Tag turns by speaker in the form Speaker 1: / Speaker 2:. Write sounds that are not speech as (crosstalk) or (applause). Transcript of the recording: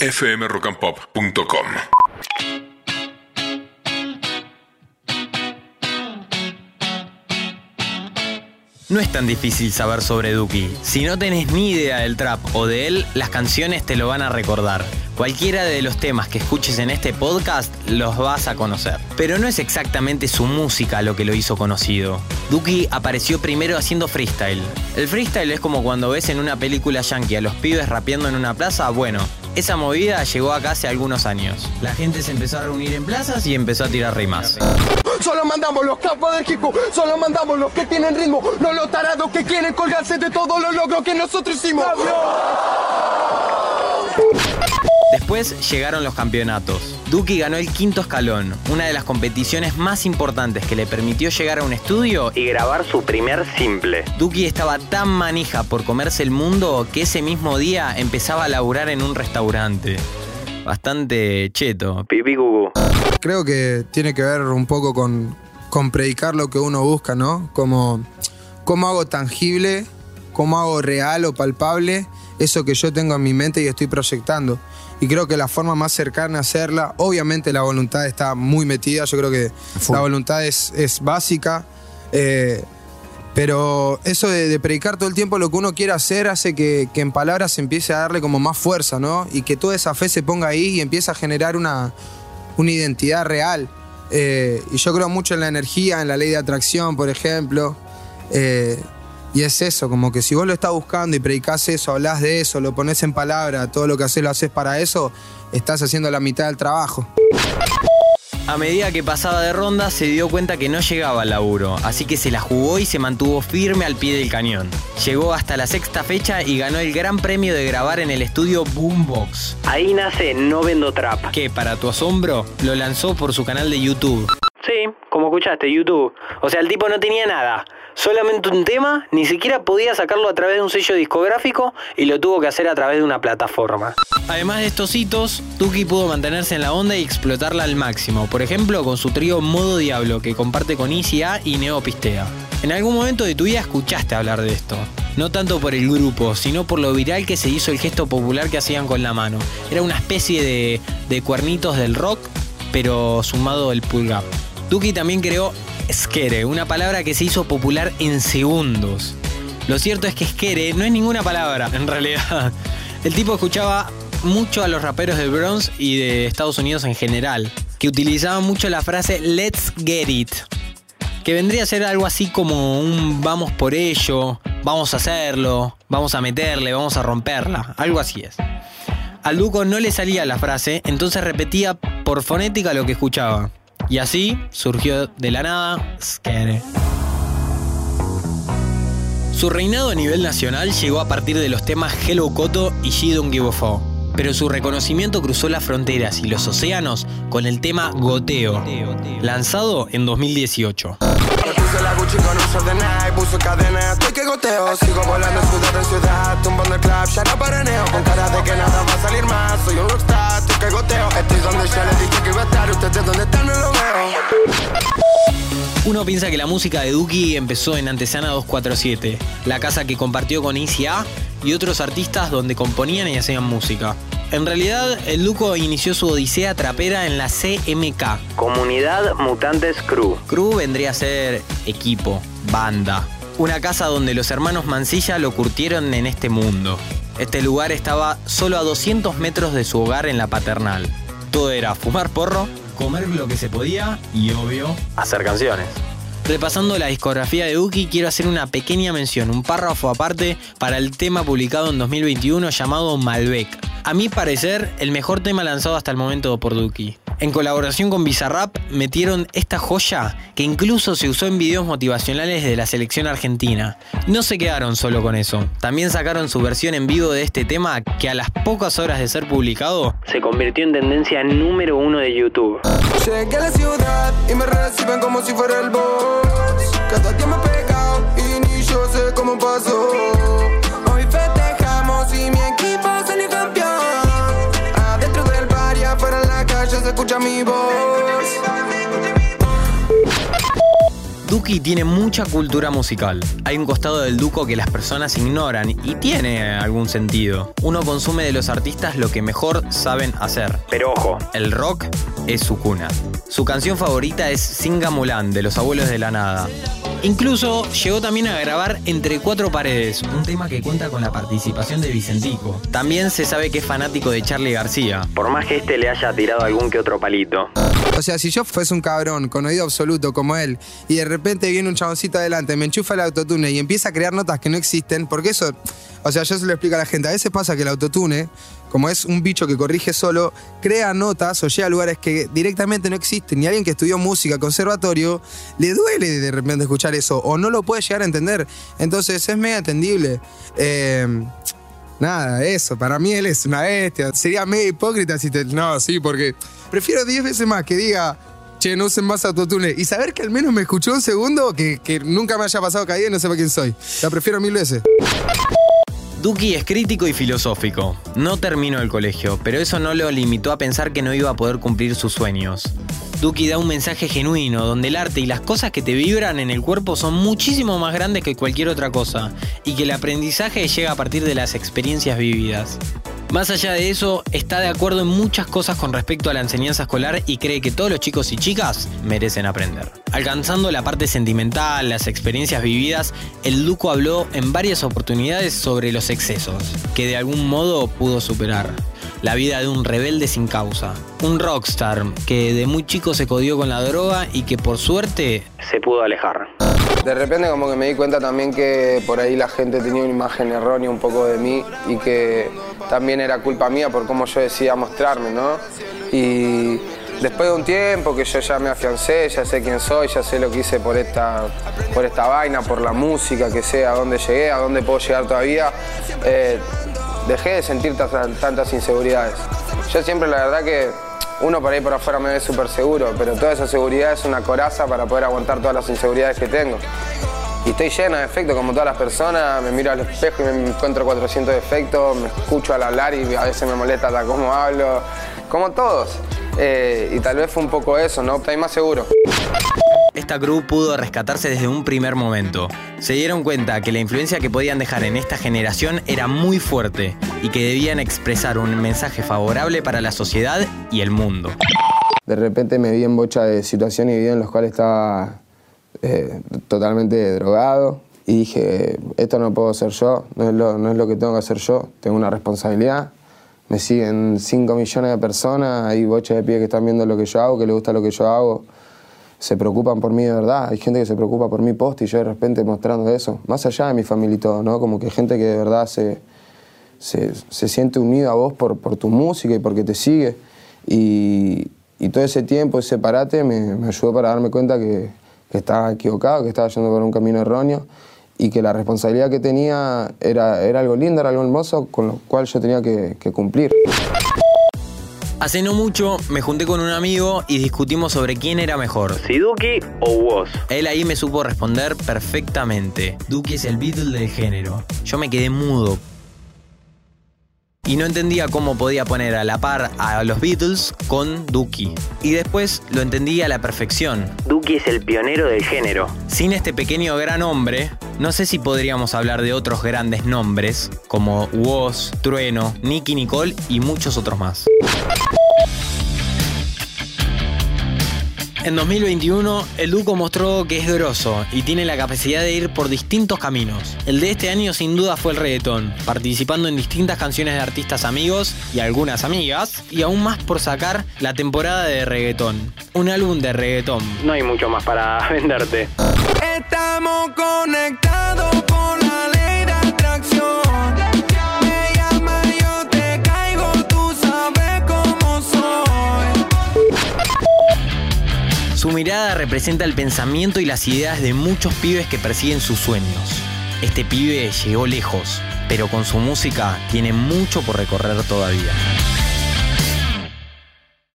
Speaker 1: fmrockandpop.com.
Speaker 2: No es tan difícil saber sobre Duki. Si no tenés ni idea del trap o de él, las canciones te lo van a recordar. Cualquiera de los temas que escuches en este podcast los vas a conocer. Pero no es exactamente su música lo que lo hizo conocido. Duki apareció primero haciendo freestyle. El freestyle es como cuando ves en una película yankee a los pibes rapeando en una plaza. Bueno, esa movida llegó acá hace algunos años. La gente se empezó a reunir en plazas y empezó a tirar rimas.
Speaker 3: Solo mandamos los capos del hip solo mandamos los que tienen ritmo, no los tarados que quieren colgarse de todos los logros que nosotros hicimos.
Speaker 2: Después llegaron los campeonatos. Duki ganó el quinto escalón, una de las competiciones más importantes que le permitió llegar a un estudio y grabar su primer simple. Duki estaba tan manija por comerse el mundo que ese mismo día empezaba a laburar en un restaurante. Bastante cheto. Pipi gugu.
Speaker 4: Creo que tiene que ver un poco con, con predicar lo que uno busca, ¿no? Como cómo hago tangible, cómo hago real o palpable eso que yo tengo en mi mente y estoy proyectando. Y creo que la forma más cercana a hacerla, obviamente la voluntad está muy metida, yo creo que la voluntad es, es básica, eh, pero eso de, de predicar todo el tiempo lo que uno quiere hacer hace que, que en palabras se empiece a darle como más fuerza, ¿no? Y que toda esa fe se ponga ahí y empiece a generar una, una identidad real. Eh, y yo creo mucho en la energía, en la ley de atracción, por ejemplo. Eh, y es eso, como que si vos lo estás buscando y predicás eso, hablas de eso, lo pones en palabra, todo lo que haces lo haces para eso, estás haciendo la mitad del trabajo.
Speaker 2: A medida que pasaba de ronda se dio cuenta que no llegaba al laburo, así que se la jugó y se mantuvo firme al pie del cañón. Llegó hasta la sexta fecha y ganó el gran premio de grabar en el estudio Boombox. Ahí nace No Vendo Trap, que para tu asombro lo lanzó por su canal de YouTube. Sí, como escuchaste, YouTube. O sea, el tipo no tenía nada. Solamente un tema, ni siquiera podía sacarlo a través de un sello discográfico y lo tuvo que hacer a través de una plataforma. Además de estos hitos, Tuki pudo mantenerse en la onda y explotarla al máximo. Por ejemplo, con su trío Modo Diablo, que comparte con Easy y Neo Pistea. En algún momento de tu vida escuchaste hablar de esto. No tanto por el grupo, sino por lo viral que se hizo el gesto popular que hacían con la mano. Era una especie de, de cuernitos del rock, pero sumado el pulgar. Duki también creó skere, una palabra que se hizo popular en segundos. Lo cierto es que skere no es ninguna palabra, en realidad. El tipo escuchaba mucho a los raperos del Bronx y de Estados Unidos en general, que utilizaban mucho la frase let's get it, que vendría a ser algo así como un vamos por ello, vamos a hacerlo, vamos a meterle, vamos a romperla, algo así es. Al Duco no le salía la frase, entonces repetía por fonética lo que escuchaba. Y así surgió de la nada Skere. Su reinado a nivel nacional llegó a partir de los temas Hello Koto y She Don't Give a. Pero su reconocimiento cruzó las fronteras y los océanos con el tema Goteo, lanzado en 2018.
Speaker 3: Me puse la Gucci con un short de Nike, puso cadena, estoy que goteo. Sigo volando ciudad en ciudad, tumbando el club, ya no paraneo Con cara de que nada va a salir más, soy un rockstar, estoy que goteo. Estoy donde yo les dije que iba a estar, ustedes donde están no lo veo.
Speaker 2: Uno piensa que la música de Duki empezó en Antesana 247, la casa que compartió con Easy A y otros artistas donde componían y hacían música. En realidad, el Duco inició su odisea trapera en la CMK, Comunidad Mutantes Crew. Crew vendría a ser equipo, banda. Una casa donde los hermanos Mancilla lo curtieron en este mundo. Este lugar estaba solo a 200 metros de su hogar en la paternal. Todo era fumar porro, comer lo que se podía y, obvio, hacer canciones. Repasando la discografía de Duki, quiero hacer una pequeña mención, un párrafo aparte para el tema publicado en 2021 llamado Malbec. A mi parecer, el mejor tema lanzado hasta el momento por Duki. En colaboración con Bizarrap, metieron esta joya que incluso se usó en videos motivacionales de la selección argentina. No se quedaron solo con eso, también sacaron su versión en vivo de este tema que a las pocas horas de ser publicado, se convirtió en tendencia número uno de YouTube.
Speaker 3: A la ciudad y me reciben como si fuera el boss y ni yo sé cómo pasó escucha mi voz
Speaker 2: Duki tiene mucha cultura musical. Hay un costado del Duco que las personas ignoran y tiene algún sentido. Uno consume de los artistas lo que mejor saben hacer. Pero ojo, el rock es su cuna. Su canción favorita es Singa Mulan de los abuelos de la nada. Incluso llegó también a grabar Entre Cuatro Paredes, un tema que cuenta con la participación de Vicentico. También se sabe que es fanático de Charlie García, por más que este le haya tirado algún que otro palito.
Speaker 4: O sea, si yo fuese un cabrón con oído absoluto como él y de repente viene un chaboncito adelante, me enchufa el autotune y empieza a crear notas que no existen, porque eso, o sea, yo se lo explico a la gente, a veces pasa que el autotune, como es un bicho que corrige solo, crea notas o llega a lugares que directamente no existen y alguien que estudió música, conservatorio, le duele de repente escuchar eso o no lo puede llegar a entender. Entonces es medio entendible. Eh, Nada, eso, para mí él es una bestia. Sería medio hipócrita si te. No, sí, porque prefiero 10 veces más que diga, che, no usen más autotune. Y saber que al menos me escuchó un segundo que, que nunca me haya pasado caída y no sepa quién soy. La prefiero mil veces.
Speaker 2: Duki es crítico y filosófico. No terminó el colegio, pero eso no lo limitó a pensar que no iba a poder cumplir sus sueños. Duki da un mensaje genuino, donde el arte y las cosas que te vibran en el cuerpo son muchísimo más grandes que cualquier otra cosa, y que el aprendizaje llega a partir de las experiencias vividas. Más allá de eso, está de acuerdo en muchas cosas con respecto a la enseñanza escolar y cree que todos los chicos y chicas merecen aprender. Alcanzando la parte sentimental, las experiencias vividas, el Duco habló en varias oportunidades sobre los excesos, que de algún modo pudo superar. La vida de un rebelde sin causa. Un rockstar que de muy chico se codió con la droga y que por suerte se pudo alejar.
Speaker 4: De repente como que me di cuenta también que por ahí la gente tenía una imagen errónea un poco de mí y que también era culpa mía por cómo yo decía mostrarme, ¿no? Y después de un tiempo que yo ya me afiancé, ya sé quién soy, ya sé lo que hice por esta, por esta vaina, por la música, que sé a dónde llegué, a dónde puedo llegar todavía, eh, dejé de sentir tantas inseguridades. Yo siempre la verdad que uno por ahí por afuera me ve súper seguro, pero toda esa seguridad es una coraza para poder aguantar todas las inseguridades que tengo. Y estoy lleno de defectos como todas las personas, me miro al espejo y me encuentro 400 defectos, me escucho al hablar y a veces me molesta hasta cómo hablo, como todos. Eh, y tal vez fue un poco eso, ¿no? Estoy más seguro.
Speaker 2: Esta crew pudo rescatarse desde un primer momento. Se dieron cuenta que la influencia que podían dejar en esta generación era muy fuerte y que debían expresar un mensaje favorable para la sociedad y el mundo.
Speaker 4: De repente me vi en bocha de situaciones y videos en los cuales estaba eh, totalmente drogado y dije, esto no puedo hacer yo, no es, lo, no es lo que tengo que hacer yo, tengo una responsabilidad. Me siguen 5 millones de personas, hay bochas de pie que están viendo lo que yo hago, que les gusta lo que yo hago se preocupan por mí de verdad. Hay gente que se preocupa por mi post y yo de repente mostrando eso. Más allá de mi familia y todo, ¿no? Como que gente que de verdad se, se, siente unido a vos por, por, tu música y porque te sigue. Y, todo ese tiempo, ese parate, me, me ayudó para darme cuenta que, que, estaba equivocado, que estaba yendo por un camino erróneo y que la responsabilidad que tenía era, era algo lindo, era algo hermoso, con lo cual yo tenía que cumplir.
Speaker 2: Hace no mucho me junté con un amigo y discutimos sobre quién era mejor, si Duki o Woz. Él ahí me supo responder perfectamente. Duki es el Beatle del género. Yo me quedé mudo y no entendía cómo podía poner a la par a los Beatles con Dookie. Y después lo entendí a la perfección. Dookie es el pionero del género. Sin este pequeño gran hombre, no sé si podríamos hablar de otros grandes nombres como Woz, Trueno, Nicky Nicole y muchos otros más. En 2021, el Duco mostró que es grosso y tiene la capacidad de ir por distintos caminos. El de este año sin duda fue el reggaetón, participando en distintas canciones de artistas amigos y algunas amigas, y aún más por sacar la temporada de reggaetón. Un álbum de reggaetón. No hay mucho más para (laughs) venderte.
Speaker 3: Estamos conectados
Speaker 2: mirada representa el pensamiento y las ideas de muchos pibes que persiguen sus sueños. Este pibe llegó lejos, pero con su música tiene mucho por recorrer todavía.